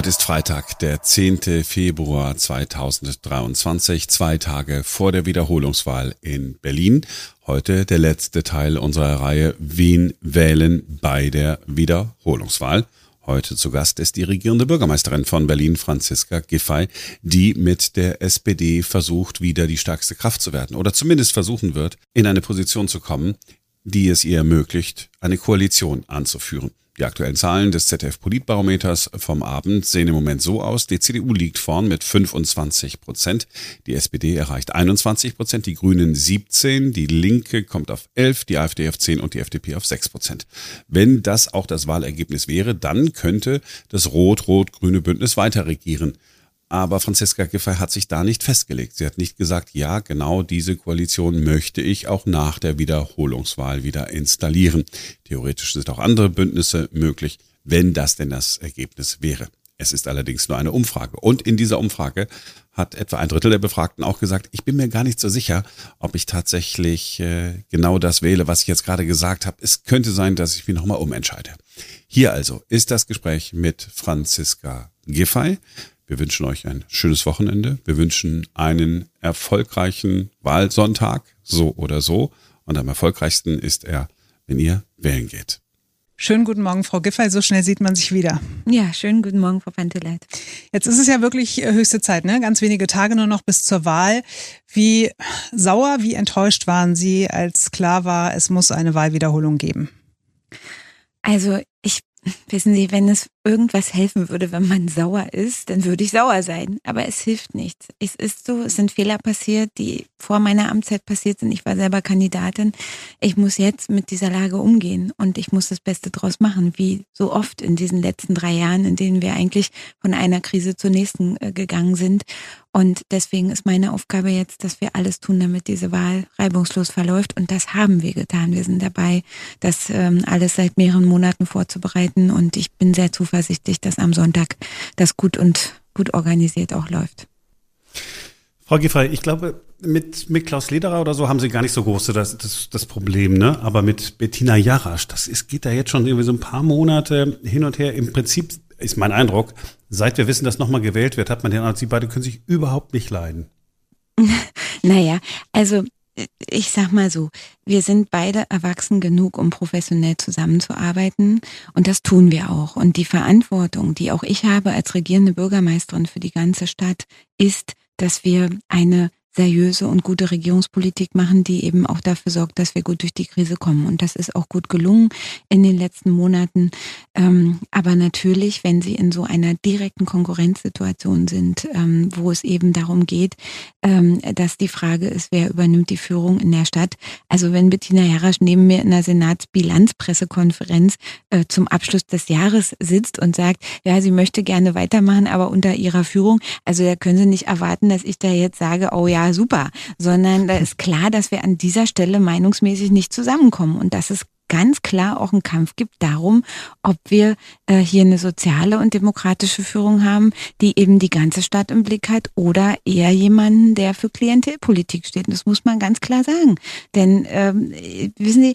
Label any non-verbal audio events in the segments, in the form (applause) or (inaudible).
Heute ist Freitag, der 10. Februar 2023, zwei Tage vor der Wiederholungswahl in Berlin. Heute der letzte Teil unserer Reihe Wen wählen bei der Wiederholungswahl. Heute zu Gast ist die regierende Bürgermeisterin von Berlin, Franziska Giffey, die mit der SPD versucht, wieder die stärkste Kraft zu werden oder zumindest versuchen wird, in eine Position zu kommen, die es ihr ermöglicht, eine Koalition anzuführen. Die aktuellen Zahlen des ZDF-Politbarometers vom Abend sehen im Moment so aus. Die CDU liegt vorn mit 25 Prozent. Die SPD erreicht 21 Prozent, die Grünen 17, die Linke kommt auf 11, die AfD auf 10 und die FDP auf 6 Prozent. Wenn das auch das Wahlergebnis wäre, dann könnte das rot-rot-grüne Bündnis weiter regieren. Aber Franziska Giffey hat sich da nicht festgelegt. Sie hat nicht gesagt, ja, genau diese Koalition möchte ich auch nach der Wiederholungswahl wieder installieren. Theoretisch sind auch andere Bündnisse möglich, wenn das denn das Ergebnis wäre. Es ist allerdings nur eine Umfrage. Und in dieser Umfrage hat etwa ein Drittel der Befragten auch gesagt, ich bin mir gar nicht so sicher, ob ich tatsächlich äh, genau das wähle, was ich jetzt gerade gesagt habe. Es könnte sein, dass ich mich nochmal umentscheide. Hier also ist das Gespräch mit Franziska Giffey. Wir wünschen euch ein schönes Wochenende. Wir wünschen einen erfolgreichen Wahlsonntag, so oder so. Und am erfolgreichsten ist er, wenn ihr wählen geht. Schönen guten Morgen, Frau Giffey. So schnell sieht man sich wieder. Ja, schönen guten Morgen, Frau Panteleit. Jetzt ist es ja wirklich äh, höchste Zeit, ne? Ganz wenige Tage nur noch bis zur Wahl. Wie sauer, wie enttäuscht waren Sie, als klar war, es muss eine Wahlwiederholung geben? Also ich Wissen Sie, wenn es irgendwas helfen würde, wenn man sauer ist, dann würde ich sauer sein. Aber es hilft nichts. Es ist so, es sind Fehler passiert, die vor meiner Amtszeit passiert sind. Ich war selber Kandidatin. Ich muss jetzt mit dieser Lage umgehen und ich muss das Beste draus machen, wie so oft in diesen letzten drei Jahren, in denen wir eigentlich von einer Krise zur nächsten äh, gegangen sind. Und deswegen ist meine Aufgabe jetzt, dass wir alles tun, damit diese Wahl reibungslos verläuft. Und das haben wir getan. Wir sind dabei, das ähm, alles seit mehreren Monaten vorzubereiten. Und ich bin sehr zuversichtlich, dass am Sonntag das gut und gut organisiert auch läuft. Frau Giffey, ich glaube, mit, mit Klaus Lederer oder so haben Sie gar nicht so große das, das, das Problem, ne? Aber mit Bettina Jarasch, das ist, geht da jetzt schon irgendwie so ein paar Monate hin und her. Im Prinzip ist mein Eindruck, seit wir wissen, dass nochmal gewählt wird, hat man den Eindruck, sie beide können sich überhaupt nicht leiden. (laughs) naja, also ich sag mal so, wir sind beide erwachsen genug, um professionell zusammenzuarbeiten und das tun wir auch. Und die Verantwortung, die auch ich habe als regierende Bürgermeisterin für die ganze Stadt, ist, dass wir eine seriöse und gute Regierungspolitik machen, die eben auch dafür sorgt, dass wir gut durch die Krise kommen. Und das ist auch gut gelungen in den letzten Monaten. Ähm, aber natürlich, wenn Sie in so einer direkten Konkurrenzsituation sind, ähm, wo es eben darum geht, ähm, dass die Frage ist, wer übernimmt die Führung in der Stadt. Also wenn Bettina Jarasch neben mir in der Senatsbilanzpressekonferenz äh, zum Abschluss des Jahres sitzt und sagt, ja, sie möchte gerne weitermachen, aber unter ihrer Führung, also da können Sie nicht erwarten, dass ich da jetzt sage, oh ja, ja, super, sondern da ist klar, dass wir an dieser Stelle meinungsmäßig nicht zusammenkommen und dass es ganz klar auch einen Kampf gibt darum, ob wir äh, hier eine soziale und demokratische Führung haben, die eben die ganze Stadt im Blick hat oder eher jemanden, der für Klientelpolitik steht. Und das muss man ganz klar sagen. Denn ähm, wissen Sie,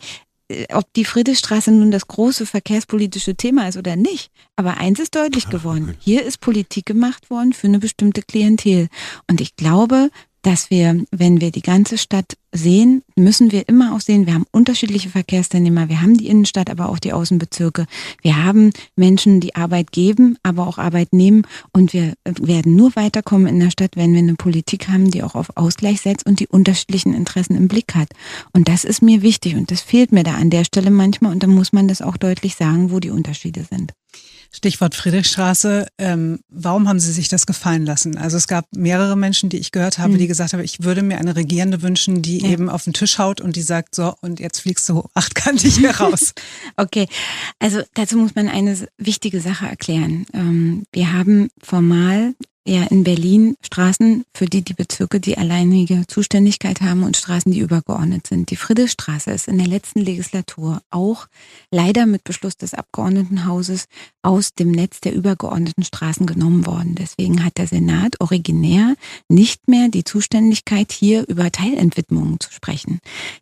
äh, ob die Friedrichstraße nun das große verkehrspolitische Thema ist oder nicht. Aber eins ist deutlich geworden. Hier ist Politik gemacht worden für eine bestimmte Klientel. Und ich glaube, dass wir, wenn wir die ganze Stadt sehen, müssen wir immer auch sehen, wir haben unterschiedliche Verkehrsteilnehmer, wir haben die Innenstadt, aber auch die Außenbezirke. Wir haben Menschen, die Arbeit geben, aber auch Arbeit nehmen und wir werden nur weiterkommen in der Stadt, wenn wir eine Politik haben, die auch auf Ausgleich setzt und die unterschiedlichen Interessen im Blick hat. Und das ist mir wichtig und das fehlt mir da an der Stelle manchmal und da muss man das auch deutlich sagen, wo die Unterschiede sind. Stichwort Friedrichstraße. Ähm, warum haben Sie sich das gefallen lassen? Also es gab mehrere Menschen, die ich gehört habe, mhm. die gesagt haben, ich würde mir eine Regierende wünschen, die ja. eben auf den Tisch haut und die sagt, so, und jetzt fliegst du achtkantig (laughs) hier (laughs) raus. okay, also dazu muss man eine wichtige Sache erklären. Ähm, wir haben formal ja in Berlin Straßen, für die die Bezirke die alleinige Zuständigkeit haben und Straßen, die übergeordnet sind. Die Friedrichstraße ist in der letzten Legislatur auch leider mit Beschluss des Abgeordnetenhauses aus dem Netz der übergeordneten Straßen genommen worden. Deswegen hat der Senat originär nicht mehr die Zuständigkeit, hier über Teilentwidmungen zu sprechen.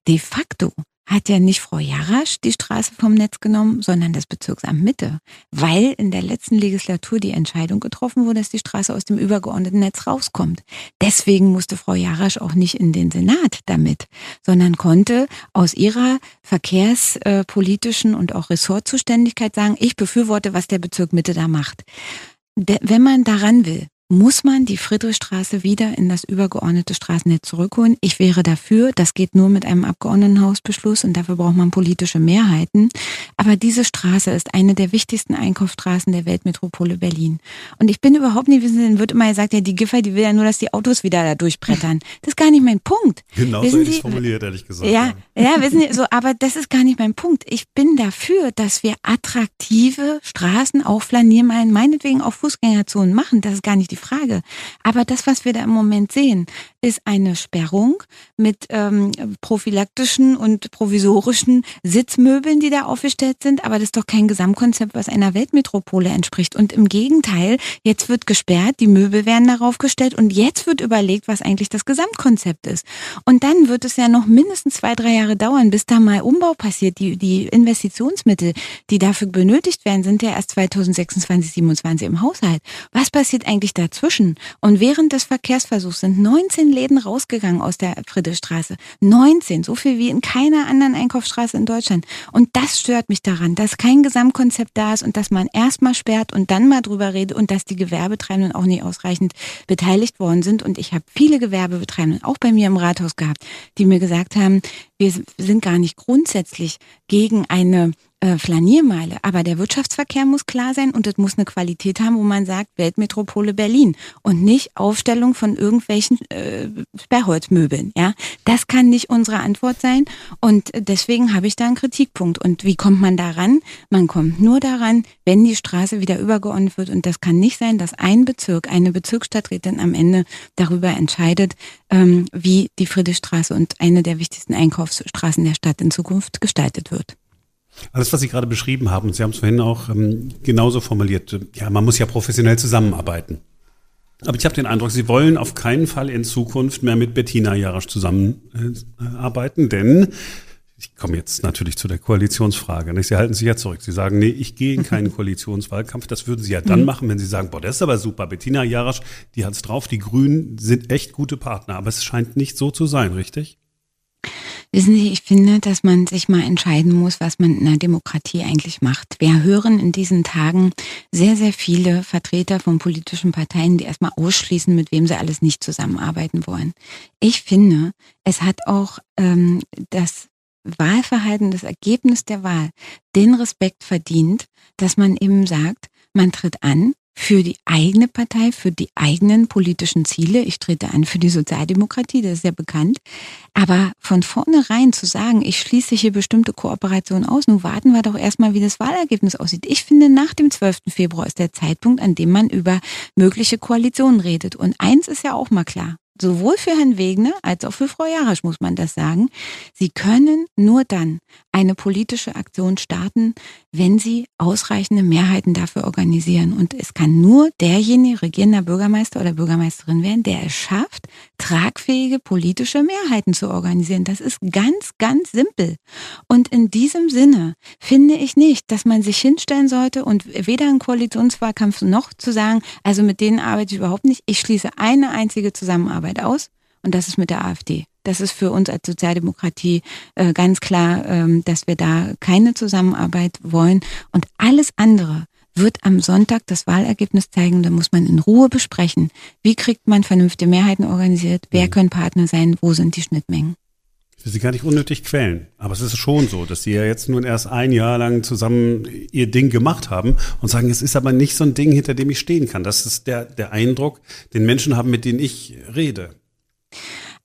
De facto hat ja nicht Frau Jarasch die Straße vom Netz genommen, sondern das Bezirksamt Mitte, weil in der letzten Legislatur die Entscheidung getroffen wurde, dass die Straße aus dem übergeordneten Netz rauskommt. Deswegen musste Frau Jarasch auch nicht in den Senat damit, sondern konnte aus ihrer verkehrspolitischen und auch Ressortzuständigkeit sagen, ich befürworte, was der Bezirk Mitte da macht. Wenn man daran will, muss man die Friedrichstraße wieder in das übergeordnete Straßennetz zurückholen. Ich wäre dafür, das geht nur mit einem Abgeordnetenhausbeschluss und dafür braucht man politische Mehrheiten. Aber diese Straße ist eine der wichtigsten Einkaufsstraßen der Weltmetropole Berlin. Und ich bin überhaupt nicht, wissen Sie, wird immer gesagt, ja, die Giffer, die will ja nur, dass die Autos wieder da durchbrettern. Das ist gar nicht mein Punkt. Genau so hätte formuliert, ehrlich gesagt. Ja, ja, wissen Sie, so, aber das ist gar nicht mein Punkt. Ich bin dafür, dass wir attraktive Straßen, auch Flaniermeilen, meinetwegen auch Fußgängerzonen machen. Das ist gar nicht die Frage. Aber das, was wir da im Moment sehen, ist eine Sperrung mit ähm, prophylaktischen und provisorischen Sitzmöbeln, die da aufgestellt sind. Aber das ist doch kein Gesamtkonzept, was einer Weltmetropole entspricht. Und im Gegenteil, jetzt wird gesperrt, die Möbel werden darauf gestellt und jetzt wird überlegt, was eigentlich das Gesamtkonzept ist. Und dann wird es ja noch mindestens zwei, drei Jahre dauern, bis da mal Umbau passiert. Die, die Investitionsmittel, die dafür benötigt werden, sind ja erst 2026, 27 im Haushalt. Was passiert eigentlich dazwischen? Und während des Verkehrsversuchs sind 19 Läden rausgegangen aus der Friedrichstraße. 19, so viel wie in keiner anderen Einkaufsstraße in Deutschland. Und das stört mich daran, dass kein Gesamtkonzept da ist und dass man erstmal sperrt und dann mal drüber redet und dass die Gewerbetreibenden auch nicht ausreichend beteiligt worden sind. Und ich habe viele Gewerbebetreibenden auch bei mir im Rathaus gehabt, die mir gesagt haben, wir sind gar nicht grundsätzlich gegen eine äh, Flaniermeile. Aber der Wirtschaftsverkehr muss klar sein und es muss eine Qualität haben, wo man sagt, Weltmetropole Berlin und nicht Aufstellung von irgendwelchen äh, Sperrholzmöbeln. Ja, das kann nicht unsere Antwort sein und deswegen habe ich da einen Kritikpunkt. Und wie kommt man daran? Man kommt nur daran, wenn die Straße wieder übergeordnet wird und das kann nicht sein, dass ein Bezirk, eine Bezirksstadträtin am Ende darüber entscheidet, ähm, wie die Friedrichstraße und eine der wichtigsten Einkaufsstraßen der Stadt in Zukunft gestaltet wird. Alles, was Sie gerade beschrieben haben, und Sie haben es vorhin auch ähm, genauso formuliert, ja, man muss ja professionell zusammenarbeiten. Aber ich habe den Eindruck, Sie wollen auf keinen Fall in Zukunft mehr mit Bettina Jarasch zusammenarbeiten, äh, denn ich komme jetzt natürlich zu der Koalitionsfrage. Nicht? Sie halten sich ja zurück. Sie sagen, nee, ich gehe in (laughs) keinen Koalitionswahlkampf. Das würden Sie ja dann mhm. machen, wenn Sie sagen, boah, das ist aber super. Bettina Jarasch, die hat's drauf. Die Grünen sind echt gute Partner. Aber es scheint nicht so zu sein, richtig? Wissen Sie, ich finde, dass man sich mal entscheiden muss, was man in einer Demokratie eigentlich macht. Wir hören in diesen Tagen sehr, sehr viele Vertreter von politischen Parteien, die erstmal ausschließen, mit wem sie alles nicht zusammenarbeiten wollen. Ich finde, es hat auch ähm, das Wahlverhalten, das Ergebnis der Wahl den Respekt verdient, dass man eben sagt, man tritt an für die eigene Partei, für die eigenen politischen Ziele. Ich trete an für die Sozialdemokratie, das ist ja bekannt. Aber von vornherein zu sagen, ich schließe hier bestimmte Kooperationen aus, nun warten wir doch erstmal, wie das Wahlergebnis aussieht. Ich finde, nach dem 12. Februar ist der Zeitpunkt, an dem man über mögliche Koalitionen redet. Und eins ist ja auch mal klar sowohl für Herrn Wegner als auch für Frau Jarasch muss man das sagen. Sie können nur dann eine politische Aktion starten, wenn sie ausreichende Mehrheiten dafür organisieren. Und es kann nur derjenige regierender Bürgermeister oder Bürgermeisterin werden, der es schafft, tragfähige politische Mehrheiten zu organisieren. Das ist ganz, ganz simpel. Und in diesem Sinne finde ich nicht, dass man sich hinstellen sollte und weder einen Koalitionswahlkampf noch zu sagen, also mit denen arbeite ich überhaupt nicht. Ich schließe eine einzige Zusammenarbeit aus und das ist mit der AfD. Das ist für uns als Sozialdemokratie äh, ganz klar, ähm, dass wir da keine Zusammenarbeit wollen. Und alles andere wird am Sonntag das Wahlergebnis zeigen. Da muss man in Ruhe besprechen. Wie kriegt man vernünftige Mehrheiten organisiert? Wer mhm. können Partner sein? Wo sind die Schnittmengen? Ich will Sie gar nicht unnötig quälen. Aber es ist schon so, dass Sie ja jetzt nun erst ein Jahr lang zusammen Ihr Ding gemacht haben und sagen, es ist aber nicht so ein Ding, hinter dem ich stehen kann. Das ist der, der Eindruck, den Menschen haben, mit denen ich rede.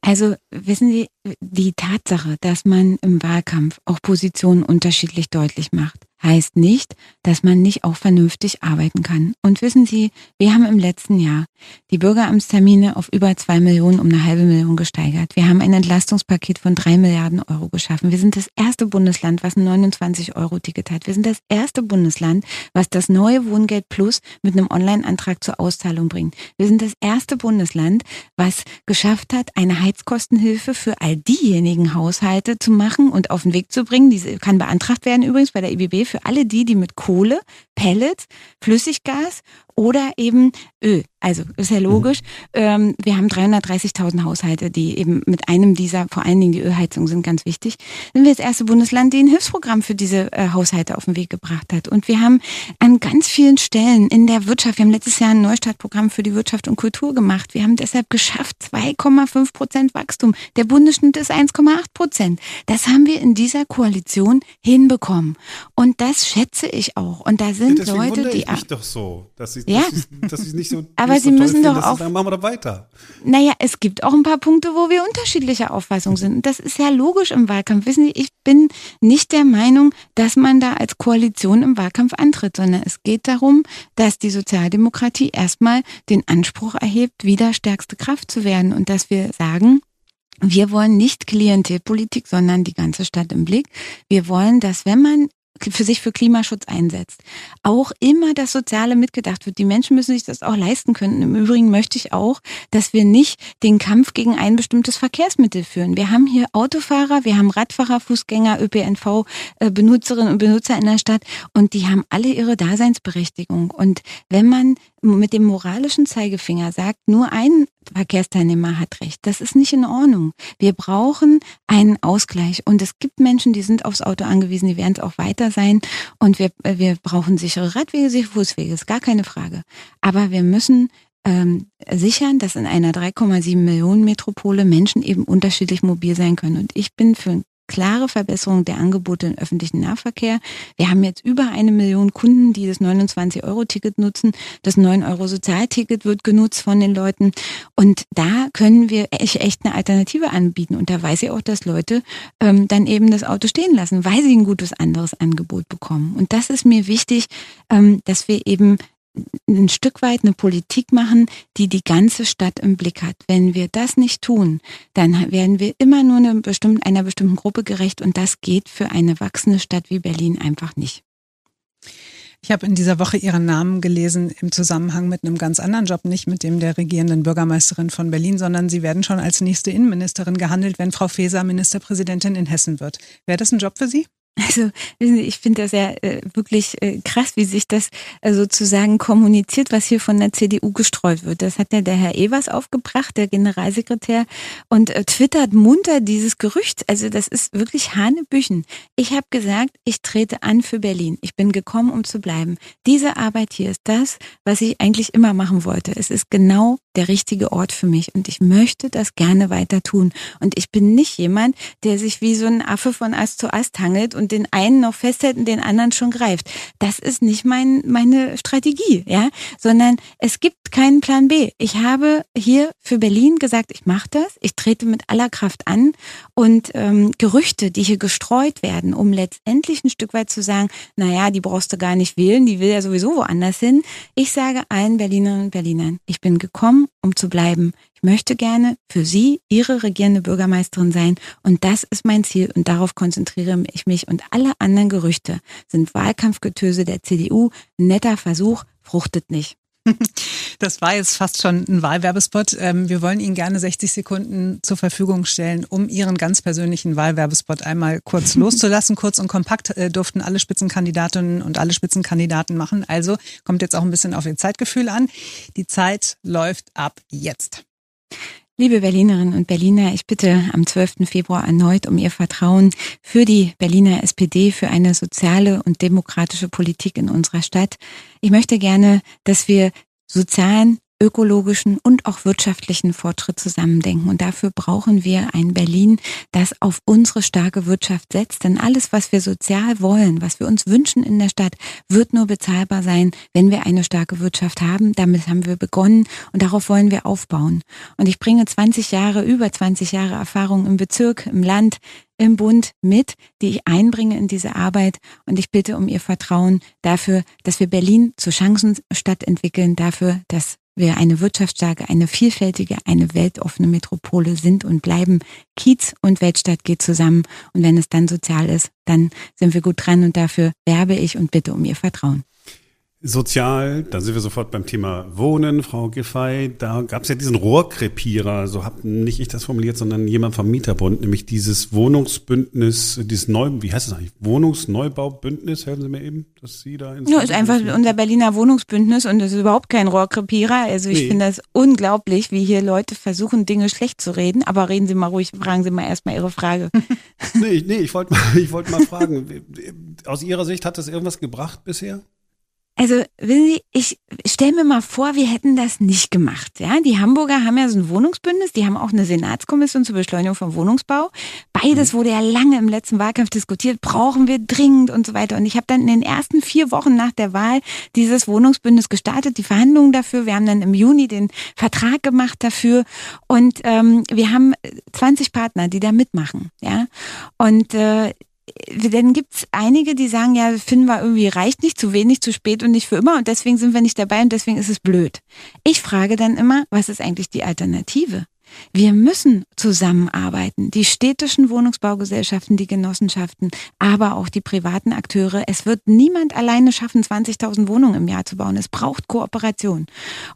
Also wissen Sie, die Tatsache, dass man im Wahlkampf auch Positionen unterschiedlich deutlich macht, heißt nicht, dass man nicht auch vernünftig arbeiten kann. Und wissen Sie, wir haben im letzten Jahr die Bürgeramtstermine auf über zwei Millionen um eine halbe Million gesteigert. Wir haben ein Entlastungspaket von drei Milliarden Euro geschaffen. Wir sind das erste Bundesland, was ein 29-Euro-Ticket hat. Wir sind das erste Bundesland, was das neue Wohngeld Plus mit einem Online-Antrag zur Auszahlung bringt. Wir sind das erste Bundesland, was geschafft hat, eine Heizkostenhilfe für all diejenigen Haushalte zu machen und auf den Weg zu bringen. Diese kann beantragt werden übrigens bei der IBB für alle die, die mit Kohle, Pellets, Flüssiggas oder eben Öl. Also ist ja logisch. Mhm. Wir haben 330.000 Haushalte, die eben mit einem dieser, vor allen Dingen die Ölheizung sind ganz wichtig. Sind wir das erste Bundesland, die ein Hilfsprogramm für diese äh, Haushalte auf den Weg gebracht hat. Und wir haben an ganz vielen Stellen in der Wirtschaft, wir haben letztes Jahr ein Neustartprogramm für die Wirtschaft und Kultur gemacht. Wir haben deshalb geschafft 2,5 Prozent Wachstum. Der Bundesschnitt ist 1,8 Prozent. Das haben wir in dieser Koalition hinbekommen. Und das schätze ich auch. Und da sind ja, Leute, die. Ich mich doch so, dass sie ja. dass ich nicht so. Aber nicht Sie so müssen doch auch. Dann machen wir doch weiter. Naja, es gibt auch ein paar Punkte, wo wir unterschiedlicher Auffassung sind. Und das ist ja logisch im Wahlkampf. Wissen Sie, ich bin nicht der Meinung, dass man da als Koalition im Wahlkampf antritt, sondern es geht darum, dass die Sozialdemokratie erstmal den Anspruch erhebt, wieder stärkste Kraft zu werden und dass wir sagen, wir wollen nicht Klientelpolitik, sondern die ganze Stadt im Blick. Wir wollen, dass wenn man für sich für Klimaschutz einsetzt, auch immer das Soziale mitgedacht wird. Die Menschen müssen sich das auch leisten können. Im Übrigen möchte ich auch, dass wir nicht den Kampf gegen ein bestimmtes Verkehrsmittel führen. Wir haben hier Autofahrer, wir haben Radfahrer, Fußgänger, ÖPNV, äh, und Benutzer in der Stadt und die haben alle ihre Daseinsberechtigung. Und wenn man mit dem moralischen Zeigefinger sagt, nur ein Verkehrsteilnehmer hat Recht. Das ist nicht in Ordnung. Wir brauchen einen Ausgleich. Und es gibt Menschen, die sind aufs Auto angewiesen, die werden es auch weiter sein. Und wir, wir brauchen sichere Radwege, sichere Fußwege, ist gar keine Frage. Aber wir müssen ähm, sichern, dass in einer 3,7 Millionen Metropole Menschen eben unterschiedlich mobil sein können. Und ich bin für klare Verbesserung der Angebote im öffentlichen Nahverkehr. Wir haben jetzt über eine Million Kunden, die das 29-Euro-Ticket nutzen. Das 9-Euro-Sozialticket wird genutzt von den Leuten. Und da können wir echt eine Alternative anbieten. Und da weiß ich auch, dass Leute ähm, dann eben das Auto stehen lassen, weil sie ein gutes anderes Angebot bekommen. Und das ist mir wichtig, ähm, dass wir eben ein Stück weit eine Politik machen, die die ganze Stadt im Blick hat. Wenn wir das nicht tun, dann werden wir immer nur eine bestimmte, einer bestimmten Gruppe gerecht und das geht für eine wachsende Stadt wie Berlin einfach nicht. Ich habe in dieser Woche Ihren Namen gelesen im Zusammenhang mit einem ganz anderen Job, nicht mit dem der regierenden Bürgermeisterin von Berlin, sondern Sie werden schon als nächste Innenministerin gehandelt, wenn Frau Faeser Ministerpräsidentin in Hessen wird. Wäre das ein Job für Sie? Also ich finde das ja äh, wirklich äh, krass, wie sich das äh, sozusagen kommuniziert, was hier von der CDU gestreut wird. Das hat ja der Herr Evers aufgebracht, der Generalsekretär, und äh, twittert munter dieses Gerücht. Also das ist wirklich Hanebüchen. Ich habe gesagt, ich trete an für Berlin. Ich bin gekommen, um zu bleiben. Diese Arbeit hier ist das, was ich eigentlich immer machen wollte. Es ist genau der richtige Ort für mich und ich möchte das gerne weiter tun. Und ich bin nicht jemand, der sich wie so ein Affe von Ast zu Ast hangelt und den einen noch festhält und den anderen schon greift. Das ist nicht mein, meine Strategie, ja, sondern es gibt keinen Plan B. Ich habe hier für Berlin gesagt, ich mache das, ich trete mit aller Kraft an und ähm, Gerüchte, die hier gestreut werden, um letztendlich ein Stück weit zu sagen, naja, die brauchst du gar nicht wählen, die will ja sowieso woanders hin. Ich sage allen Berlinerinnen und Berlinern, ich bin gekommen, um zu bleiben. Ich möchte gerne für Sie, Ihre regierende Bürgermeisterin sein und das ist mein Ziel und darauf konzentriere ich mich und alle anderen Gerüchte sind Wahlkampfgetöse der CDU, netter Versuch, fruchtet nicht. (laughs) Das war jetzt fast schon ein Wahlwerbespot. Ähm, wir wollen Ihnen gerne 60 Sekunden zur Verfügung stellen, um Ihren ganz persönlichen Wahlwerbespot einmal kurz (laughs) loszulassen. Kurz und kompakt äh, durften alle Spitzenkandidatinnen und alle Spitzenkandidaten machen. Also kommt jetzt auch ein bisschen auf Ihr Zeitgefühl an. Die Zeit läuft ab jetzt. Liebe Berlinerinnen und Berliner, ich bitte am 12. Februar erneut um Ihr Vertrauen für die Berliner SPD, für eine soziale und demokratische Politik in unserer Stadt. Ich möchte gerne, dass wir sozialen ökologischen und auch wirtschaftlichen Fortschritt zusammendenken. Und dafür brauchen wir ein Berlin, das auf unsere starke Wirtschaft setzt. Denn alles, was wir sozial wollen, was wir uns wünschen in der Stadt, wird nur bezahlbar sein, wenn wir eine starke Wirtschaft haben. Damit haben wir begonnen und darauf wollen wir aufbauen. Und ich bringe 20 Jahre, über 20 Jahre Erfahrung im Bezirk, im Land, im Bund mit, die ich einbringe in diese Arbeit. Und ich bitte um Ihr Vertrauen dafür, dass wir Berlin zur Chancenstadt entwickeln, dafür, dass wir eine wirtschaftsstarke, eine vielfältige, eine weltoffene Metropole sind und bleiben. Kiez und Weltstadt geht zusammen. Und wenn es dann sozial ist, dann sind wir gut dran und dafür werbe ich und bitte um Ihr Vertrauen. Sozial, da sind wir sofort beim Thema Wohnen, Frau Giffey. Da gab es ja diesen Rohrkrepierer, so habe nicht ich das formuliert, sondern jemand vom Mieterbund, nämlich dieses Wohnungsbündnis, dieses Neu, wie heißt das eigentlich? Wohnungsneubaubündnis, helfen Sie mir eben, dass Sie da Ja, ist einfach unser Berliner Wohnungsbündnis und das ist überhaupt kein Rohrkrepierer. Also ich nee. finde das unglaublich, wie hier Leute versuchen, Dinge schlecht zu reden. Aber reden Sie mal ruhig, fragen Sie mal erstmal Ihre Frage. (laughs) nee, nee, ich wollte mal, ich wollte mal fragen, (laughs) aus Ihrer Sicht hat das irgendwas gebracht bisher? Also, wissen Sie, ich stelle mir mal vor, wir hätten das nicht gemacht. Ja, die Hamburger haben ja so ein Wohnungsbündnis, die haben auch eine Senatskommission zur Beschleunigung vom Wohnungsbau. Beides mhm. wurde ja lange im letzten Wahlkampf diskutiert, brauchen wir dringend und so weiter. Und ich habe dann in den ersten vier Wochen nach der Wahl dieses Wohnungsbündnis gestartet, die Verhandlungen dafür. Wir haben dann im Juni den Vertrag gemacht dafür und ähm, wir haben 20 Partner, die da mitmachen. Ja, und äh, dann gibt's einige, die sagen, ja, finden wir irgendwie reicht nicht, zu wenig, zu spät und nicht für immer und deswegen sind wir nicht dabei und deswegen ist es blöd. Ich frage dann immer, was ist eigentlich die Alternative? Wir müssen zusammenarbeiten. Die städtischen Wohnungsbaugesellschaften, die Genossenschaften, aber auch die privaten Akteure. Es wird niemand alleine schaffen, 20.000 Wohnungen im Jahr zu bauen. Es braucht Kooperation.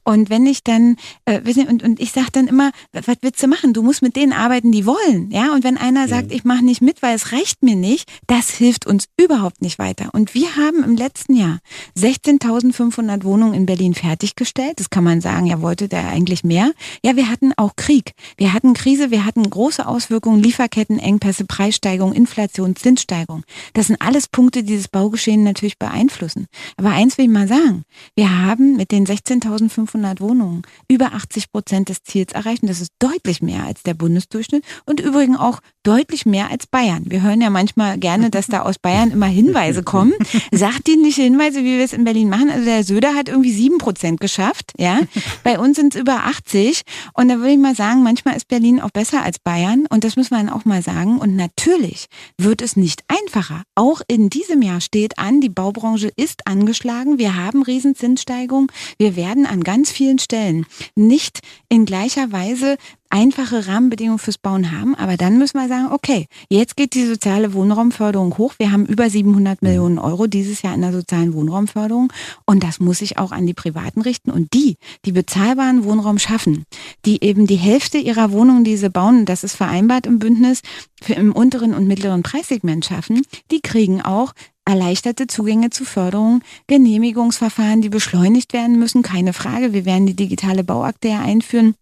Und wenn ich dann, äh, und, und ich sage dann immer, was willst du machen? Du musst mit denen arbeiten, die wollen. Ja, und wenn einer sagt, mhm. ich mache nicht mit, weil es reicht mir nicht, das hilft uns überhaupt nicht weiter. Und wir haben im letzten Jahr 16.500 Wohnungen in Berlin fertiggestellt. Das kann man sagen, ja, wollte der eigentlich mehr. Ja, wir hatten auch Krieg. Wir hatten Krise, wir hatten große Auswirkungen, Lieferkettenengpässe, Preissteigerung, Inflation, Zinssteigerung. Das sind alles Punkte, die das Baugeschehen natürlich beeinflussen. Aber eins will ich mal sagen. Wir haben mit den 16.500 Wohnungen über 80 Prozent des Ziels erreicht. Und das ist deutlich mehr als der Bundesdurchschnitt und übrigens auch deutlich mehr als Bayern. Wir hören ja manchmal gerne, dass da aus Bayern immer Hinweise kommen. Sachdienliche Hinweise, wie wir es in Berlin machen. Also der Söder hat irgendwie sieben Prozent geschafft. Ja, Bei uns sind es über 80. Und da würde ich mal sagen, manchmal ist Berlin auch besser als Bayern. Und das muss man auch mal sagen. Und natürlich wird es nicht einfacher. Auch in diesem Jahr steht an, die Baubranche ist angeschlagen. Wir haben Riesenzinssteigerungen. Wir werden an ganz vielen Stellen nicht in gleicher Weise einfache Rahmenbedingungen fürs Bauen haben. Aber dann müssen wir sagen, okay, jetzt geht die soziale Wohnraumförderung hoch. Wir haben über 700 mhm. Millionen Euro dieses Jahr in der sozialen Wohnraumförderung. Und das muss sich auch an die Privaten richten. Und die, die bezahlbaren Wohnraum schaffen, die eben die Hälfte ihrer Wohnungen, die sie bauen, das ist vereinbart im Bündnis, für im unteren und mittleren Preissegment schaffen, die kriegen auch erleichterte Zugänge zu Förderung, Genehmigungsverfahren, die beschleunigt werden müssen, keine Frage. Wir werden die digitale Bauakte ja einführen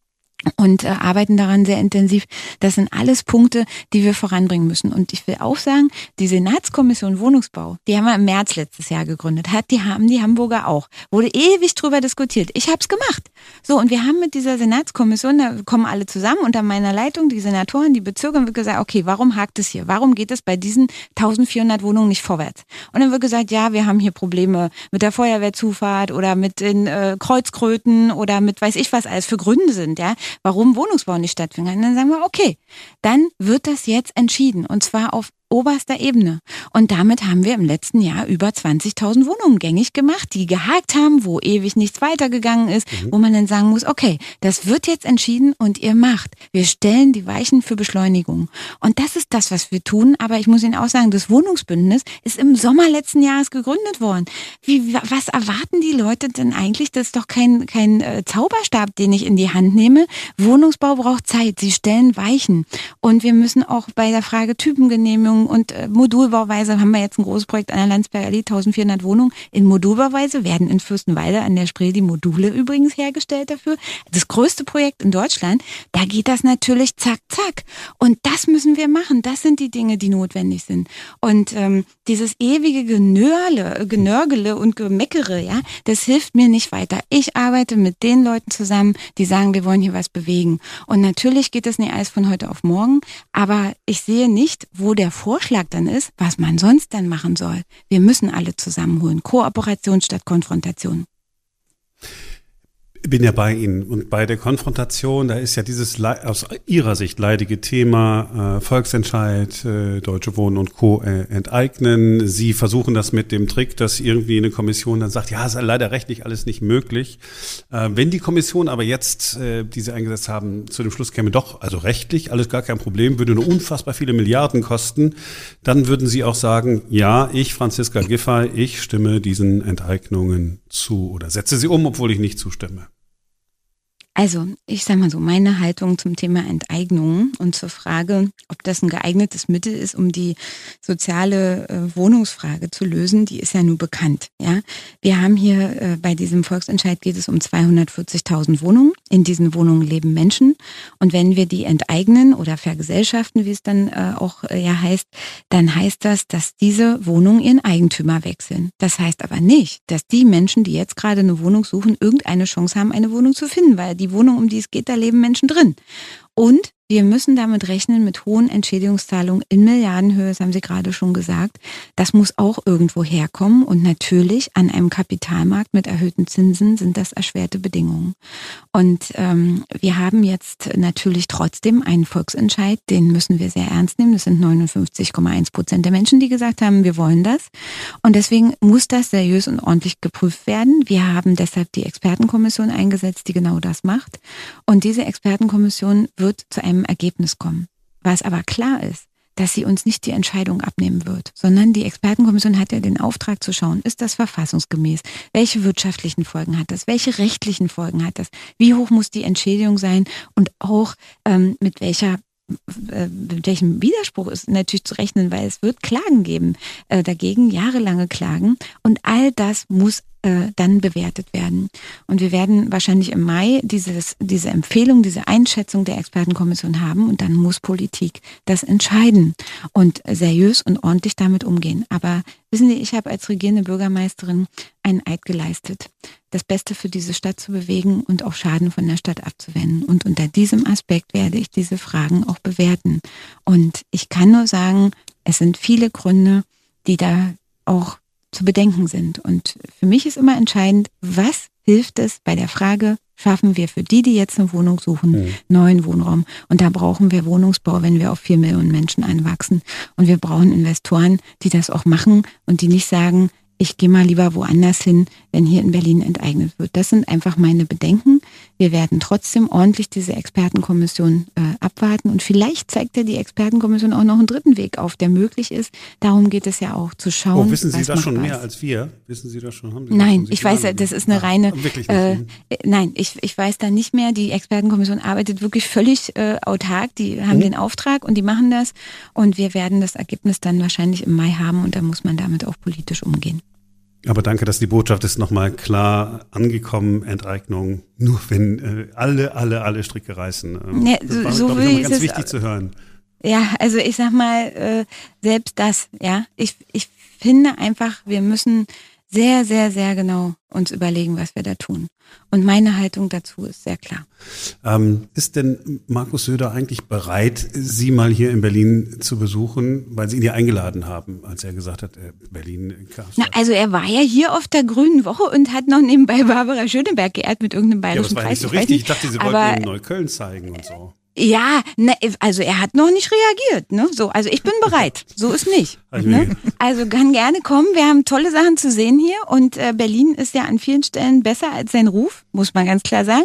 und äh, arbeiten daran sehr intensiv. Das sind alles Punkte, die wir voranbringen müssen. Und ich will auch sagen, die Senatskommission Wohnungsbau, die haben wir im März letztes Jahr gegründet, hat die haben die Hamburger auch. Wurde ewig drüber diskutiert. Ich habe es gemacht. So und wir haben mit dieser Senatskommission, da kommen alle zusammen unter meiner Leitung, die Senatoren, die Bezirke, und wird gesagt, okay, warum hakt es hier? Warum geht es bei diesen 1400 Wohnungen nicht vorwärts? Und dann wird gesagt, ja, wir haben hier Probleme mit der Feuerwehrzufahrt oder mit den äh, Kreuzkröten oder mit weiß ich was alles für Gründe sind, ja warum Wohnungsbau nicht stattfindet. Und dann sagen wir, okay, dann wird das jetzt entschieden und zwar auf oberster Ebene. Und damit haben wir im letzten Jahr über 20.000 Wohnungen gängig gemacht, die gehakt haben, wo ewig nichts weitergegangen ist, mhm. wo man dann sagen muss, okay, das wird jetzt entschieden und ihr macht. Wir stellen die Weichen für Beschleunigung. Und das ist das, was wir tun. Aber ich muss Ihnen auch sagen, das Wohnungsbündnis ist im Sommer letzten Jahres gegründet worden. Wie, was erwarten die Leute denn eigentlich? Das ist doch kein, kein äh, Zauberstab, den ich in die Hand nehme. Wohnungsbau braucht Zeit. Sie stellen Weichen. Und wir müssen auch bei der Frage Typengenehmigung Wohnungen und äh, Modulbauweise haben wir jetzt ein großes Projekt an der Landsberger Allee, 1400 Wohnungen in Modulbauweise, werden in Fürstenwalde an der Spree die Module übrigens hergestellt dafür. Das größte Projekt in Deutschland, da geht das natürlich zack, zack. Und das müssen wir machen. Das sind die Dinge, die notwendig sind. Und ähm, dieses ewige Genörle, Genörgele und Gemeckere, ja, das hilft mir nicht weiter. Ich arbeite mit den Leuten zusammen, die sagen, wir wollen hier was bewegen. Und natürlich geht das nicht alles von heute auf morgen, aber ich sehe nicht, wo der Vor Vorschlag dann ist, was man sonst dann machen soll. Wir müssen alle zusammenholen. Kooperation statt Konfrontation. Bin ja bei Ihnen. Und bei der Konfrontation, da ist ja dieses aus Ihrer Sicht leidige Thema äh, Volksentscheid, äh, Deutsche Wohnen und Co. Äh, enteignen. Sie versuchen das mit dem Trick, dass irgendwie eine Kommission dann sagt, ja, ist leider rechtlich alles nicht möglich. Äh, wenn die Kommission aber jetzt, äh, die Sie eingesetzt haben, zu dem Schluss käme, doch, also rechtlich, alles gar kein Problem, würde nur unfassbar viele Milliarden kosten, dann würden Sie auch sagen, ja, ich, Franziska Giffey, ich stimme diesen Enteignungen zu oder setze sie um, obwohl ich nicht zustimme. Also, ich sage mal so, meine Haltung zum Thema Enteignung und zur Frage, ob das ein geeignetes Mittel ist, um die soziale äh, Wohnungsfrage zu lösen, die ist ja nur bekannt. Ja, wir haben hier äh, bei diesem Volksentscheid geht es um 240.000 Wohnungen. In diesen Wohnungen leben Menschen und wenn wir die enteignen oder vergesellschaften, wie es dann äh, auch äh, ja heißt, dann heißt das, dass diese Wohnungen ihren Eigentümer wechseln. Das heißt aber nicht, dass die Menschen, die jetzt gerade eine Wohnung suchen, irgendeine Chance haben, eine Wohnung zu finden, weil die Wohnung, um die es geht, da leben Menschen drin. Und wir müssen damit rechnen mit hohen Entschädigungszahlungen in Milliardenhöhe, das haben Sie gerade schon gesagt. Das muss auch irgendwo herkommen. Und natürlich an einem Kapitalmarkt mit erhöhten Zinsen sind das erschwerte Bedingungen. Und ähm, wir haben jetzt natürlich trotzdem einen Volksentscheid, den müssen wir sehr ernst nehmen. Das sind 59,1 Prozent der Menschen, die gesagt haben, wir wollen das. Und deswegen muss das seriös und ordentlich geprüft werden. Wir haben deshalb die Expertenkommission eingesetzt, die genau das macht. Und diese Expertenkommission wird zu einem Ergebnis kommen. Was aber klar ist, dass sie uns nicht die Entscheidung abnehmen wird, sondern die Expertenkommission hat ja den Auftrag zu schauen, ist das verfassungsgemäß? Welche wirtschaftlichen Folgen hat das? Welche rechtlichen Folgen hat das? Wie hoch muss die Entschädigung sein? Und auch ähm, mit welcher äh, mit welchem Widerspruch ist natürlich zu rechnen, weil es wird Klagen geben äh, dagegen, jahrelange Klagen. Und all das muss äh, dann bewertet werden. Und wir werden wahrscheinlich im Mai dieses, diese Empfehlung, diese Einschätzung der Expertenkommission haben und dann muss Politik das entscheiden und seriös und ordentlich damit umgehen. Aber wissen Sie, ich habe als regierende Bürgermeisterin einen Eid geleistet, das Beste für diese Stadt zu bewegen und auch Schaden von der Stadt abzuwenden. Und unter diesem Aspekt werde ich diese Fragen auch bewerten. Und ich kann nur sagen, es sind viele Gründe, die da auch zu bedenken sind. Und für mich ist immer entscheidend, was hilft es bei der Frage, schaffen wir für die, die jetzt eine Wohnung suchen, mhm. neuen Wohnraum. Und da brauchen wir Wohnungsbau, wenn wir auf vier Millionen Menschen einwachsen. Und wir brauchen Investoren, die das auch machen und die nicht sagen, ich gehe mal lieber woanders hin, wenn hier in Berlin enteignet wird. Das sind einfach meine Bedenken. Wir werden trotzdem ordentlich diese Expertenkommission äh, abwarten und vielleicht zeigt ja die Expertenkommission auch noch einen dritten Weg auf, der möglich ist. Darum geht es ja auch zu schauen. Oh, wissen Sie das schon mehr als wir? Wissen Sie das schon? Haben Sie nein, ich weiß, das ist eine reine. Wirklich nicht, äh, nein, ich, ich weiß da nicht mehr. Die Expertenkommission arbeitet wirklich völlig äh, autark. Die haben mhm. den Auftrag und die machen das und wir werden das Ergebnis dann wahrscheinlich im Mai haben und da muss man damit auch politisch umgehen. Aber danke, dass die Botschaft ist nochmal klar angekommen, Enteignung, nur wenn äh, alle, alle, alle Stricke reißen. Ähm, ja, das war, so glaube ich, ganz wichtig zu hören. Ja, also ich sag mal, äh, selbst das, ja, ich, ich finde einfach, wir müssen sehr, sehr, sehr genau uns überlegen, was wir da tun. Und meine Haltung dazu ist sehr klar. Ähm, ist denn Markus Söder eigentlich bereit, Sie mal hier in Berlin zu besuchen, weil Sie ihn ja eingeladen haben, als er gesagt hat, äh, Berlin. Na, also er war ja hier auf der Grünen Woche und hat noch nebenbei Barbara Schöneberg geehrt mit irgendeinem bayerischen ja, das war Preis. Nicht so richtig. Ich dachte, Sie wollten ihm Neukölln zeigen und so. Ja, ne, also er hat noch nicht reagiert. Ne? So, also ich bin bereit. So ist nicht. (laughs) Ne? Also kann gerne kommen. Wir haben tolle Sachen zu sehen hier und äh, Berlin ist ja an vielen Stellen besser als sein Ruf, muss man ganz klar sagen.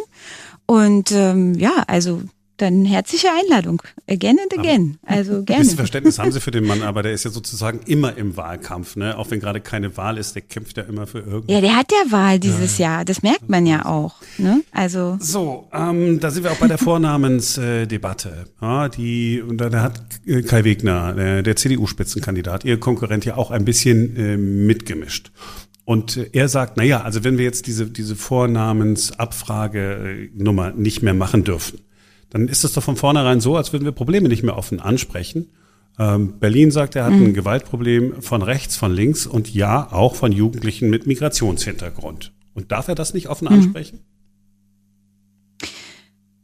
Und ähm, ja, also dann herzliche Einladung. Again and again. Also gerne. Ein bisschen Verständnis haben Sie für den Mann, (laughs) aber der ist ja sozusagen immer im Wahlkampf, ne? Auch wenn gerade keine Wahl ist, der kämpft ja immer für irgendwas. Ja, der hat ja Wahl dieses ja. Jahr. Das merkt man ja auch. Ne? Also. So, ähm, da sind wir auch bei der Vornamensdebatte. Äh, ja, die, und da, da hat äh, Kai Wegner, der, der CDU-Spitzenkandidat, ihr Konkurrent ja auch ein bisschen äh, mitgemischt. Und äh, er sagt, na ja, also wenn wir jetzt diese, diese Vornamensabfrage-Nummer nicht mehr machen dürfen, dann ist es doch von vornherein so, als würden wir Probleme nicht mehr offen ansprechen. Ähm, Berlin sagt, er hat mhm. ein Gewaltproblem von rechts, von links und ja, auch von Jugendlichen mit Migrationshintergrund. Und darf er das nicht offen mhm. ansprechen?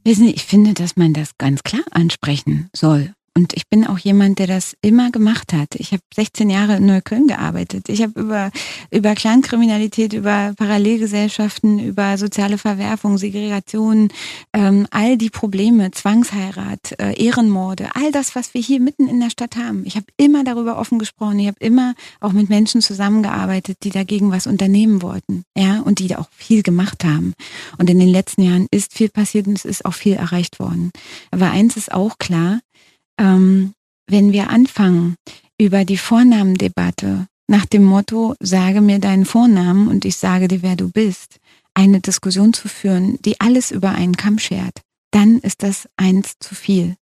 Wissen Sie, ich finde, dass man das ganz klar ansprechen soll Und ich bin auch jemand, der das immer gemacht hat. Ich habe 16 Jahre in Neukölln gearbeitet. Ich habe über, über Clankriminalität, über Parallelgesellschaften, über soziale Verwerfung, Segregation, ähm, all die Probleme, Zwangsheirat, äh, Ehrenmorde, all das, was wir hier mitten in der Stadt haben. Ich habe immer darüber offen gesprochen. Ich habe immer auch mit Menschen zusammengearbeitet, die dagegen was unternehmen wollten. Ja, und die da auch viel gemacht haben. Und in den letzten Jahren ist viel passiert und es ist auch viel erreicht worden. Aber eins ist auch klar, ähm, wenn wir anfangen, über die Vornamendebatte nach dem Motto, sage mir deinen Vornamen und ich sage dir, wer du bist, eine Diskussion zu führen, die alles über einen Kamm schert, dann ist das eins zu viel.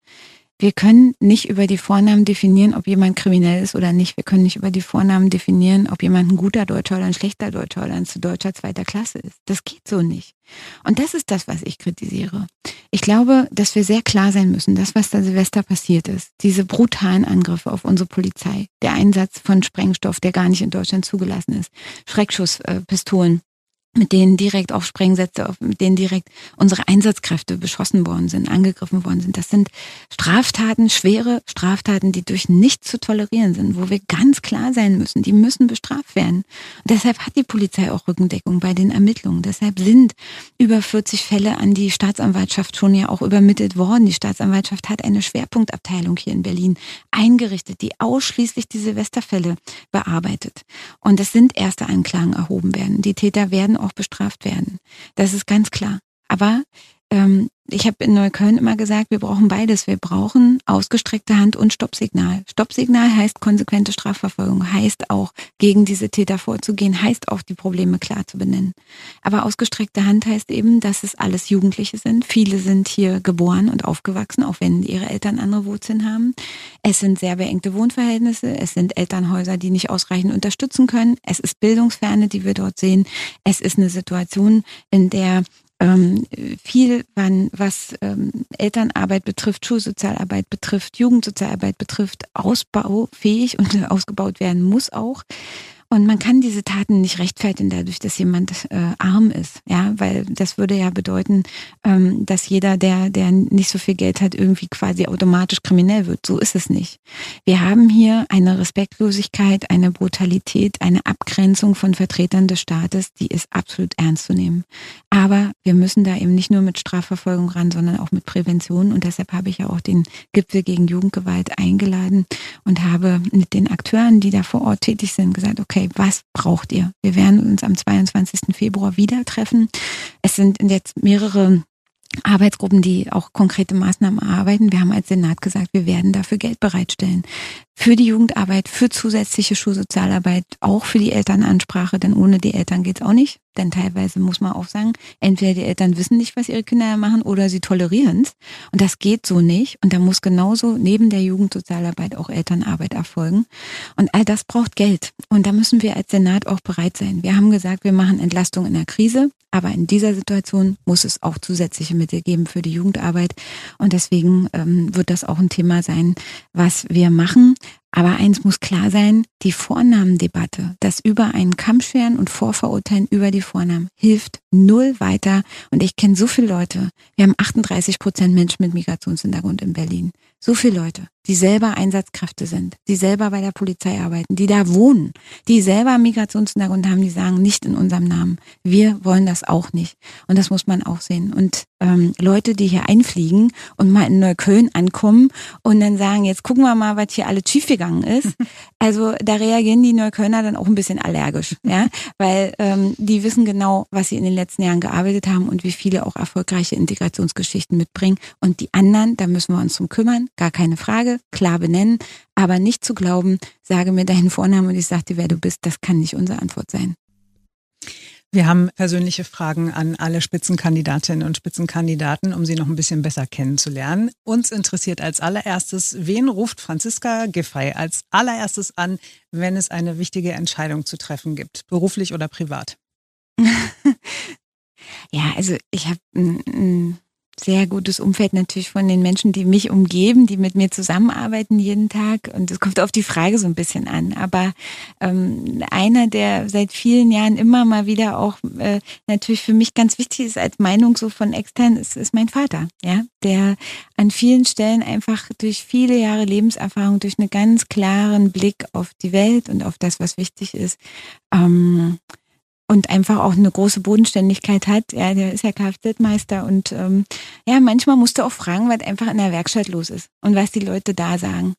Wir können nicht über die Vornamen definieren, ob jemand kriminell ist oder nicht. Wir können nicht über die Vornamen definieren, ob jemand ein guter Deutscher oder ein schlechter Deutscher oder ein zu Deutscher zweiter Klasse ist. Das geht so nicht. Und das ist das, was ich kritisiere. Ich glaube, dass wir sehr klar sein müssen, das, was da Silvester passiert ist, diese brutalen Angriffe auf unsere Polizei, der Einsatz von Sprengstoff, der gar nicht in Deutschland zugelassen ist, Schreckschusspistolen, mit denen direkt auf Sprengsätze, mit denen direkt unsere Einsatzkräfte beschossen worden sind, angegriffen worden sind. Das sind Straftaten, schwere Straftaten, die durch nichts zu tolerieren sind, wo wir ganz klar sein müssen, die müssen bestraft werden. Und deshalb hat die Polizei auch Rückendeckung bei den Ermittlungen. Deshalb sind über 40 Fälle an die Staatsanwaltschaft schon ja auch übermittelt worden. Die Staatsanwaltschaft hat eine Schwerpunktabteilung hier in Berlin eingerichtet, die ausschließlich die Silvesterfälle bearbeitet. Und es sind erste Anklagen erhoben werden. Die Täter werden auch bestraft werden. Das ist ganz klar. Aber ähm, ich habe in Neukölln immer gesagt, wir brauchen beides. Wir brauchen ausgestreckte Hand und Stoppsignal. Stoppsignal heißt konsequente Strafverfolgung, heißt auch gegen diese Täter vorzugehen, heißt auch die Probleme klar zu benennen. Aber ausgestreckte Hand heißt eben, dass es alles Jugendliche sind. Viele sind hier geboren und aufgewachsen, auch wenn ihre Eltern andere Wurzeln haben. Es sind sehr beengte Wohnverhältnisse. Es sind Elternhäuser, die nicht ausreichend unterstützen können. Es ist Bildungsferne, die wir dort sehen. Es ist eine Situation, in der ähm, viel, wann, was ähm, Elternarbeit betrifft, Schulsozialarbeit betrifft, Jugendsozialarbeit betrifft, ausbaufähig und (laughs) ausgebaut werden muss auch. Und man kann diese Taten nicht rechtfertigen dadurch, dass jemand äh, arm ist, ja, weil das würde ja bedeuten, ähm, dass jeder, der der nicht so viel Geld hat, irgendwie quasi automatisch kriminell wird. So ist es nicht. Wir haben hier eine Respektlosigkeit, eine Brutalität, eine Abgrenzung von Vertretern des Staates, die ist absolut ernst zu nehmen. Aber wir müssen da eben nicht nur mit Strafverfolgung ran, sondern auch mit Prävention. Und deshalb habe ich ja auch den Gipfel gegen Jugendgewalt eingeladen und habe mit den Akteuren, die da vor Ort tätig sind, gesagt, okay, okay, was braucht ihr? Wir werden uns am 22. Februar wieder treffen. Es sind jetzt mehrere Arbeitsgruppen, die auch konkrete Maßnahmen erarbeiten. Wir haben als Senat gesagt, wir werden dafür Geld bereitstellen für die Jugendarbeit, für zusätzliche Schulsozialarbeit, auch für die Elternansprache, denn ohne die Eltern geht's auch nicht. Denn teilweise muss man auch sagen, entweder die Eltern wissen nicht, was ihre Kinder machen, oder sie tolerieren es. Und das geht so nicht. Und da muss genauso neben der Jugendsozialarbeit auch Elternarbeit erfolgen. Und all das braucht Geld. Und da müssen wir als Senat auch bereit sein. Wir haben gesagt, wir machen Entlastung in der Krise. Aber in dieser Situation muss es auch zusätzliche Mittel geben für die Jugendarbeit. Und deswegen ähm, wird das auch ein Thema sein, was wir machen. Aber eins muss klar sein, die Vornamendebatte, das über einen Kamm scheren und Vorverurteilen über die Vornamen hilft null weiter. Und ich kenne so viele Leute. Wir haben 38 Prozent Menschen mit Migrationshintergrund in Berlin. So viele Leute, die selber Einsatzkräfte sind, die selber bei der Polizei arbeiten, die da wohnen, die selber Migrationshintergrund haben, die sagen, nicht in unserem Namen. Wir wollen das auch nicht. Und das muss man auch sehen. Und ähm, Leute, die hier einfliegen und mal in Neukölln ankommen und dann sagen, jetzt gucken wir mal, was hier alle schiefgegangen ist. Also da reagieren die Neuköllner dann auch ein bisschen allergisch, ja, weil ähm, die wissen genau, was sie in den letzten Jahren gearbeitet haben und wie viele auch erfolgreiche Integrationsgeschichten mitbringen. Und die anderen, da müssen wir uns drum kümmern, gar keine Frage, klar benennen, aber nicht zu glauben, sage mir deinen Vornamen und ich sage dir, wer du bist, das kann nicht unsere Antwort sein. Wir haben persönliche Fragen an alle Spitzenkandidatinnen und Spitzenkandidaten, um sie noch ein bisschen besser kennenzulernen. Uns interessiert als allererstes, wen ruft Franziska Giffey als allererstes an, wenn es eine wichtige Entscheidung zu treffen gibt, beruflich oder privat? (laughs) ja, also ich habe sehr gutes Umfeld natürlich von den Menschen, die mich umgeben, die mit mir zusammenarbeiten jeden Tag. Und es kommt auf die Frage so ein bisschen an. Aber ähm, einer, der seit vielen Jahren immer mal wieder auch äh, natürlich für mich ganz wichtig ist als Meinung so von extern, ist, ist mein Vater, ja, der an vielen Stellen einfach durch viele Jahre Lebenserfahrung, durch einen ganz klaren Blick auf die Welt und auf das, was wichtig ist, ähm, und einfach auch eine große Bodenständigkeit hat. Ja, der ist ja Kfz-Meister und ähm, ja, manchmal musst du auch fragen, was einfach in der Werkstatt los ist und was die Leute da sagen.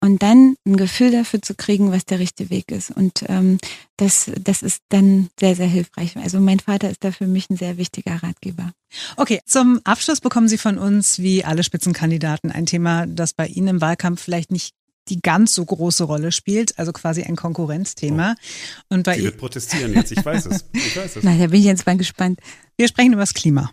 Und dann ein Gefühl dafür zu kriegen, was der richtige Weg ist. Und ähm, das, das ist dann sehr, sehr hilfreich. Also mein Vater ist da für mich ein sehr wichtiger Ratgeber. Okay, zum Abschluss bekommen Sie von uns, wie alle Spitzenkandidaten, ein Thema, das bei Ihnen im Wahlkampf vielleicht nicht die ganz so große Rolle spielt, also quasi ein Konkurrenzthema. Oh. Und bei Sie wird protestieren jetzt, ich weiß es. Ich weiß es. (laughs) Na, da bin ich jetzt mal gespannt. Wir sprechen über das Klima.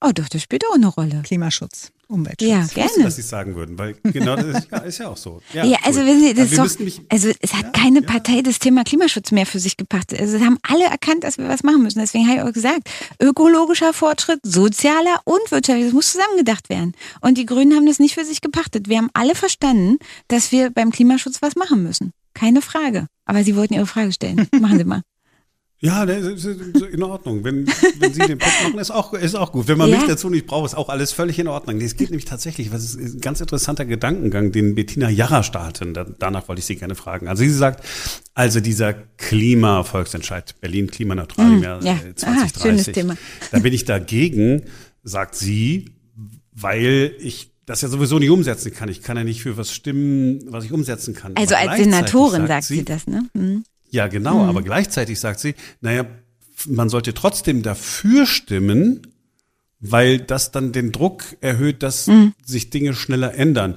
Oh doch, das spielt auch eine Rolle. Klimaschutz. Umweltschutz. Ja, ich gerne. Wusste, dass Sie es sagen würden, weil genau das ist ja, ist ja auch so. Ja, ja also, wenn Sie, das doch, also es hat ja, keine ja. Partei das Thema Klimaschutz mehr für sich gepackt. Also es haben alle erkannt, dass wir was machen müssen. Deswegen habe ich auch gesagt, ökologischer Fortschritt, sozialer und wirtschaftlicher, das muss zusammengedacht werden. Und die Grünen haben das nicht für sich gepachtet. Wir haben alle verstanden, dass wir beim Klimaschutz was machen müssen. Keine Frage. Aber Sie wollten Ihre Frage stellen. Machen Sie mal. Ja, ist in Ordnung. Wenn, wenn Sie den Punkt machen, ist auch, ist auch gut. Wenn man ja. mich dazu nicht braucht, ist auch alles völlig in Ordnung. Es geht nämlich tatsächlich, was ist ein ganz interessanter Gedankengang, den Bettina Jarra starten. danach wollte ich Sie gerne fragen. Also sie sagt, also dieser Klima-Volksentscheid, Berlin klimaneutral im Jahr ja. 2030. Aha, schönes Thema. Da bin ich dagegen, sagt sie, weil ich das ja sowieso nicht umsetzen kann. Ich kann ja nicht für was stimmen, was ich umsetzen kann. Also als Senatorin sagt sie, sie das, ne? Mhm. Ja, genau, mhm. aber gleichzeitig sagt sie, naja, man sollte trotzdem dafür stimmen, weil das dann den Druck erhöht, dass mhm. sich Dinge schneller ändern.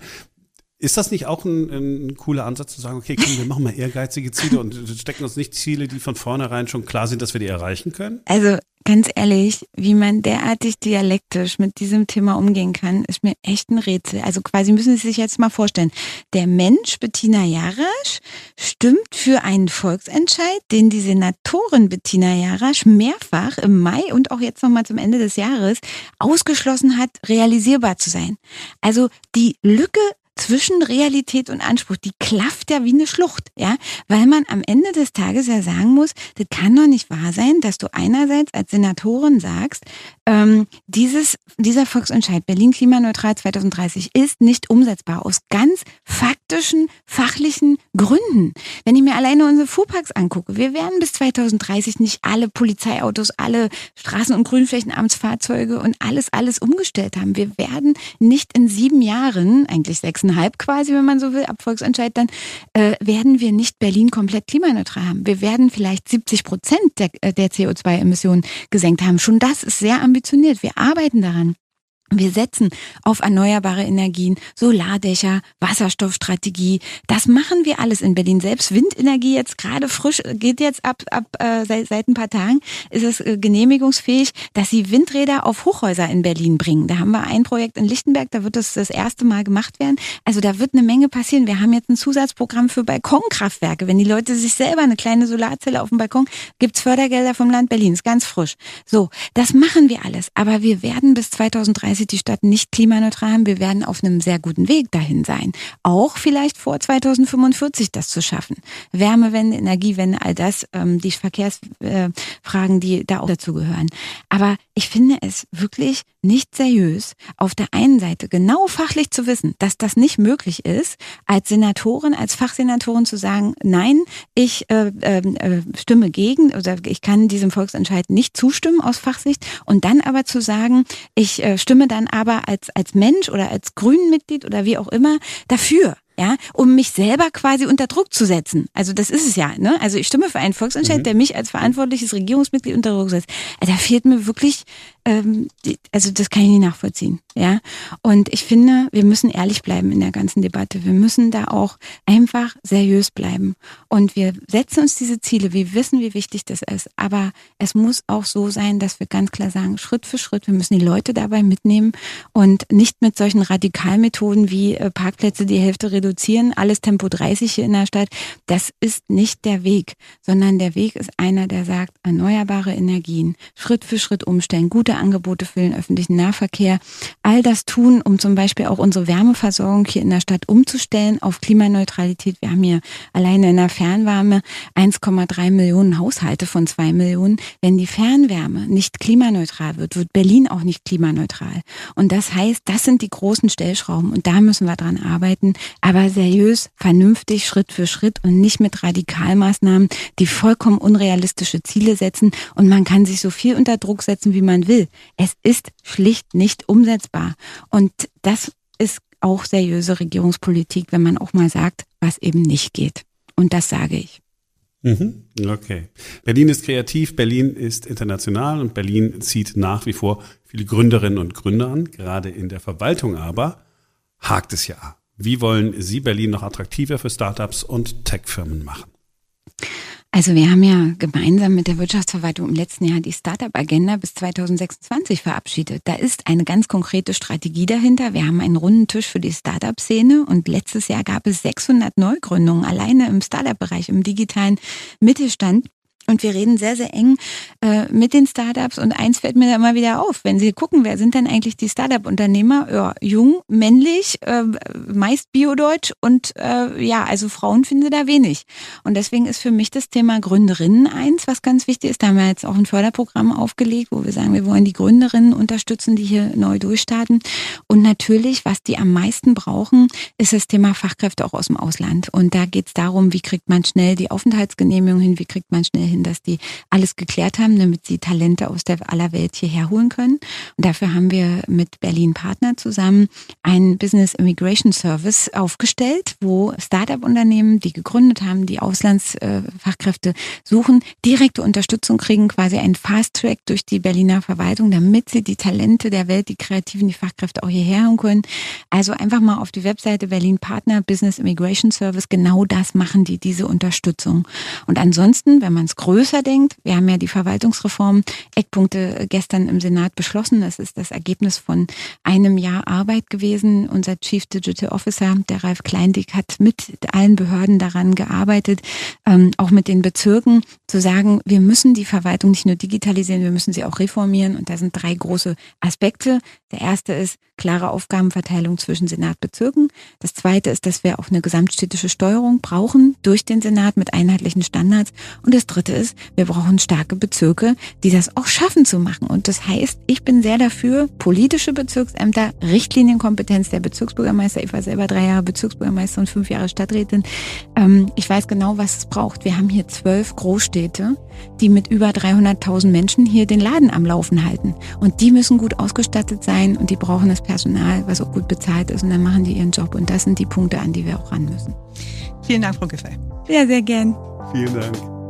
Ist das nicht auch ein, ein, cooler Ansatz zu sagen, okay, komm, wir machen mal ehrgeizige Ziele und stecken uns nicht Ziele, die von vornherein schon klar sind, dass wir die erreichen können? Also ganz ehrlich, wie man derartig dialektisch mit diesem Thema umgehen kann, ist mir echt ein Rätsel. Also quasi müssen Sie sich jetzt mal vorstellen, der Mensch Bettina Jarasch stimmt für einen Volksentscheid, den die Senatorin Bettina Jarasch mehrfach im Mai und auch jetzt nochmal zum Ende des Jahres ausgeschlossen hat, realisierbar zu sein. Also die Lücke zwischen Realität und Anspruch, die klafft ja wie eine Schlucht, ja, weil man am Ende des Tages ja sagen muss, das kann doch nicht wahr sein, dass du einerseits als Senatorin sagst, ähm, dieses, dieser Volksentscheid Berlin klimaneutral 2030 ist nicht umsetzbar aus ganz faktischen, fachlichen Gründen. Wenn ich mir alleine unsere Fuhrparks angucke, wir werden bis 2030 nicht alle Polizeiautos, alle Straßen- und Grünflächenamtsfahrzeuge und alles, alles umgestellt haben. Wir werden nicht in sieben Jahren, eigentlich sechseinhalb quasi, wenn man so will, ab Volksentscheid, dann äh, werden wir nicht Berlin komplett klimaneutral haben. Wir werden vielleicht 70 Prozent der, äh, der CO2-Emissionen gesenkt haben. Schon das ist sehr ambitioniert. Wir arbeiten daran. Wir setzen auf erneuerbare Energien, Solardächer, Wasserstoffstrategie. Das machen wir alles in Berlin. Selbst Windenergie jetzt gerade frisch geht jetzt ab ab äh, seit, seit ein paar Tagen ist es äh, genehmigungsfähig, dass sie Windräder auf Hochhäuser in Berlin bringen. Da haben wir ein Projekt in Lichtenberg, da wird das das erste Mal gemacht werden. Also da wird eine Menge passieren. Wir haben jetzt ein Zusatzprogramm für Balkonkraftwerke. Wenn die Leute sich selber eine kleine Solarzelle auf dem Balkon, gibt's Fördergelder vom Land Berlin. Ist ganz frisch. So, das machen wir alles. Aber wir werden bis 2030 2030 die Stadt nicht klimaneutral haben. Wir werden auf einem sehr guten Weg dahin sein. Auch vielleicht vor 2045 das zu schaffen. Wärmewende, Energiewende, all das, ähm, die Verkehrsfragen, die da auch dazu gehören. Aber ich finde es wirklich nicht seriös, auf der einen Seite genau fachlich zu wissen, dass das nicht möglich ist, als Senatorin, als Fachsenatorin zu sagen, nein, ich äh, ähm, äh, stimme gegen oder ich kann diesem Volksentscheid nicht zustimmen aus Fachsicht und dann aber zu sagen, ich äh, stimme dann aber als, als Mensch oder als Grünenmitglied oder wie auch immer dafür ja, um mich selber quasi unter Druck zu setzen. Also das ist es ja, ne? Also ich stimme für einen Volksentscheid, mhm. der mich als verantwortliches Regierungsmitglied unter Druck setzt. Da fehlt mir wirklich ähm, die, also das kann ich nicht nachvollziehen. Ja, und ich finde, wir müssen ehrlich bleiben in der ganzen Debatte. Wir müssen da auch einfach seriös bleiben. Und wir setzen uns diese Ziele. Wir wissen, wie wichtig das ist. Aber es muss auch so sein, dass wir ganz klar sagen, Schritt für Schritt, wir müssen die Leute dabei mitnehmen und nicht mit solchen Radikalmethoden wie äh, Parkplätze die Hälfte reduzieren, alles Tempo 30 hier in der Stadt. Das ist nicht der Weg, sondern der Weg ist einer, der sagt, erneuerbare Energien, Schritt für Schritt umstellen, gute Güterangebote für den öffentlichen Nahverkehr. All das tun, um zum Beispiel auch unsere Wärmeversorgung hier in der Stadt umzustellen auf Klimaneutralität. Wir haben hier alleine in der Fernwärme 1,3 Millionen Haushalte von zwei Millionen. Wenn die Fernwärme nicht klimaneutral wird, wird Berlin auch nicht klimaneutral. Und das heißt, das sind die großen Stellschrauben und da müssen wir dran arbeiten, aber seriös, vernünftig, Schritt für Schritt und nicht mit Radikalmaßnahmen, die vollkommen unrealistische Ziele setzen und man kann sich so viel unter Druck setzen, wie man will. Es ist schlicht nicht umsetzbar. Und das ist auch seriöse Regierungspolitik, wenn man auch mal sagt, was eben nicht geht. Und das sage ich. Mhm. Okay. Berlin ist kreativ, Berlin ist international und Berlin zieht nach wie vor viele Gründerinnen und Gründer an. Gerade in der Verwaltung aber hakt es ja. Wie wollen Sie Berlin noch attraktiver für Startups und Tech-Firmen machen? Also wir haben ja gemeinsam mit der Wirtschaftsverwaltung im letzten Jahr die Startup-Agenda bis 2026 verabschiedet. Da ist eine ganz konkrete Strategie dahinter. Wir haben einen runden Tisch für die Startup-Szene und letztes Jahr gab es 600 Neugründungen alleine im Startup-Bereich, im digitalen Mittelstand. Und wir reden sehr, sehr eng äh, mit den Startups. Und eins fällt mir da immer wieder auf, wenn Sie gucken, wer sind denn eigentlich die Startup-Unternehmer? Ja, jung, männlich, äh, meist biodeutsch und äh, ja, also Frauen finden Sie da wenig. Und deswegen ist für mich das Thema Gründerinnen eins, was ganz wichtig ist. Da haben wir jetzt auch ein Förderprogramm aufgelegt, wo wir sagen, wir wollen die Gründerinnen unterstützen, die hier neu durchstarten. Und natürlich, was die am meisten brauchen, ist das Thema Fachkräfte auch aus dem Ausland. Und da geht es darum, wie kriegt man schnell die Aufenthaltsgenehmigung hin, wie kriegt man schnell hin, dass die alles geklärt haben, damit sie Talente aus der aller Welt hierher holen können. Und dafür haben wir mit Berlin Partner zusammen einen Business Immigration Service aufgestellt, wo Startup-Unternehmen, die gegründet haben, die Auslandsfachkräfte suchen, direkte Unterstützung kriegen, quasi einen Fast Track durch die Berliner Verwaltung, damit sie die Talente der Welt, die Kreativen, die Fachkräfte auch hierher holen können. Also einfach mal auf die Webseite Berlin Partner Business Immigration Service, genau das machen die, diese Unterstützung. Und ansonsten, wenn man es größer denkt, wir haben ja die Verwaltungsreform Eckpunkte gestern im Senat beschlossen. Das ist das Ergebnis von einem Jahr Arbeit gewesen. Unser Chief Digital Officer, der Ralf Kleindick, hat mit allen Behörden daran gearbeitet, ähm, auch mit den Bezirken, zu sagen, wir müssen die Verwaltung nicht nur digitalisieren, wir müssen sie auch reformieren. Und da sind drei große Aspekte. Der erste ist klare Aufgabenverteilung zwischen Senat, Bezirken. Das zweite ist, dass wir auch eine gesamtstädtische Steuerung brauchen durch den Senat mit einheitlichen Standards. Und das dritte ist, wir brauchen starke Bezirke, die das auch schaffen zu machen. Und das heißt, ich bin sehr dafür, politische Bezirksämter, Richtlinienkompetenz der Bezirksbürgermeister. Ich war selber drei Jahre Bezirksbürgermeister und fünf Jahre Stadträtin. Ähm, ich weiß genau, was es braucht. Wir haben hier zwölf Großstädte, die mit über 300.000 Menschen hier den Laden am Laufen halten. Und die müssen gut ausgestattet sein und die brauchen das Personal, was auch gut bezahlt ist. Und dann machen die ihren Job. Und das sind die Punkte, an die wir auch ran müssen. Vielen Dank, Frau Giffey. Ja, sehr gern. Vielen Dank.